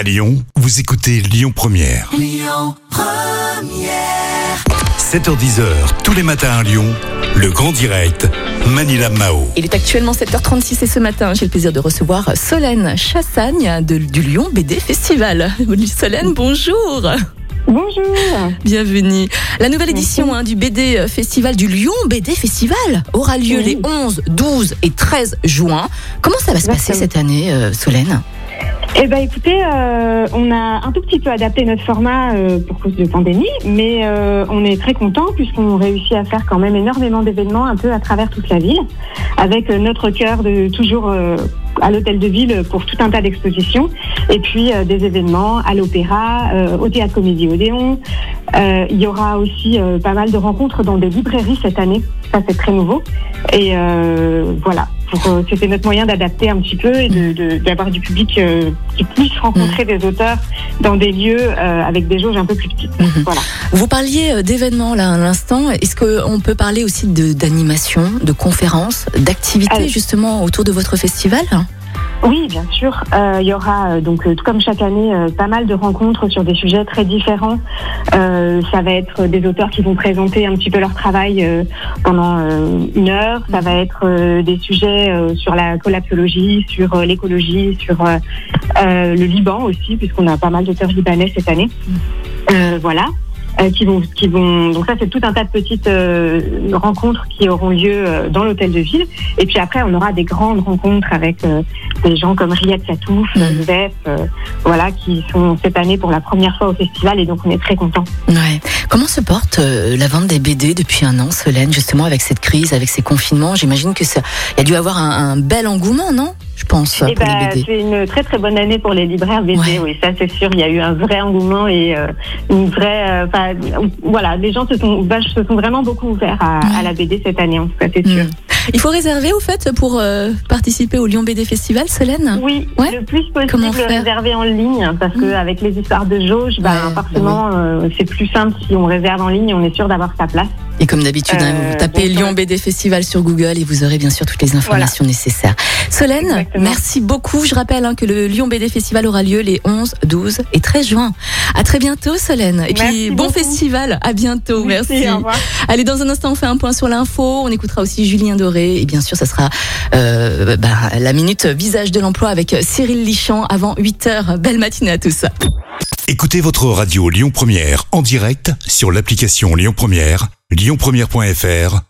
À Lyon, vous écoutez Lyon Première. 7h10h, tous les matins à Lyon, le grand direct, Manila Mao. Il est actuellement 7h36 et ce matin, j'ai le plaisir de recevoir Solène Chassagne de- du Lyon BD Festival. Solène, bonjour. Bonjour. Bienvenue. La nouvelle édition hein, du BD Festival du Lyon BD Festival aura lieu Oui. les 11, 12 et 13 juin. Comment ça va se passer cette année, euh, Solène? Eh ben écoutez, euh, on a un tout petit peu adapté notre format euh, pour cause de pandémie, mais euh, on est très content puisqu'on réussit à faire quand même énormément d'événements un peu à travers toute la ville, avec euh, notre cœur de toujours euh, à l'hôtel de ville pour tout un tas d'expositions, et puis euh, des événements à l'opéra, au théâtre Comédie Odéon. Il y aura aussi pas mal de rencontres dans des librairies cette année, ça c'est très nouveau, et voilà. Pour, euh, C'était notre moyen d'adapter un petit peu et de- de- d'avoir du public euh, qui puisse rencontrer des auteurs dans des lieux euh, avec des jauges un peu plus petites. Mhm. Voilà. Vous parliez d'événements là à l'instant. Est-ce qu'on peut parler aussi de- d'animation, de conférences, d'activités justement autour de votre festival? Oui, bien sûr. Euh, il y aura euh, donc euh, tout comme chaque année pas mal de rencontres sur des sujets très différents. Ça va être des auteurs qui vont présenter un petit peu leur travail pendant une heure. Ça va être des sujets sur la collapsologie, sur l'écologie, sur le Liban aussi, puisqu'on a pas mal d'auteurs libanais cette année. Voilà. Euh, qui vont, qui vont. Donc ça, c'est tout un tas de petites euh, rencontres qui auront lieu euh, dans l'hôtel de ville. Et puis après, on aura des grandes rencontres avec euh, des gens comme Riyad Satouf, Mhm. Zep, euh, voilà, qui sont cette année pour la première fois au festival et donc on est très contents. Ouais. Comment se porte euh, la vente des BD depuis un an, Solène, justement avec cette crise, avec ces confinements? J'imagine que ça, il y a dû avoir un, un bel engouement, non? Je pense Eh pour ben, les BD. c'est une très très bonne année pour les libraires BD, Ouais. oui, ça c'est sûr. Il y a eu un vrai engouement et euh, une vraie, euh, voilà, les gens se sont, vache- se sont vraiment beaucoup ouverts à, la BD cette année, en tout cas, c'est sûr. Mm. Il faut réserver au fait pour euh, participer au Lyon BD Festival, Solène? Oui, Ouais. le plus Comment possible faire? réserver en ligne parce que Mm. avec les histoires de jauge, Ouais, forcément euh, c'est plus simple si on réserve en ligne, on est sûr d'avoir sa place. Et comme d'habitude, hein, Euh, vous tapez Lyon. BD Festival sur Google et vous aurez bien sûr toutes les informations nécessaires. Solène, Exactement. merci beaucoup. Je rappelle hein, que le Lyon BD Festival aura lieu les 11, 12 et 13 juin. À très bientôt, Solène. Et puis bon beaucoup. festival. À bientôt. Merci. au revoir. Allez, dans un instant, on fait un point sur l'info. On écoutera aussi Julien Doré. Et bien sûr, ça sera euh, bah, la minute visage de l'emploi avec Cyril Lichamp avant 8 heures. Belle matinée à tous. Écoutez votre radio Lyon Première en direct sur l'application Lyon Première, lyonpremière.fr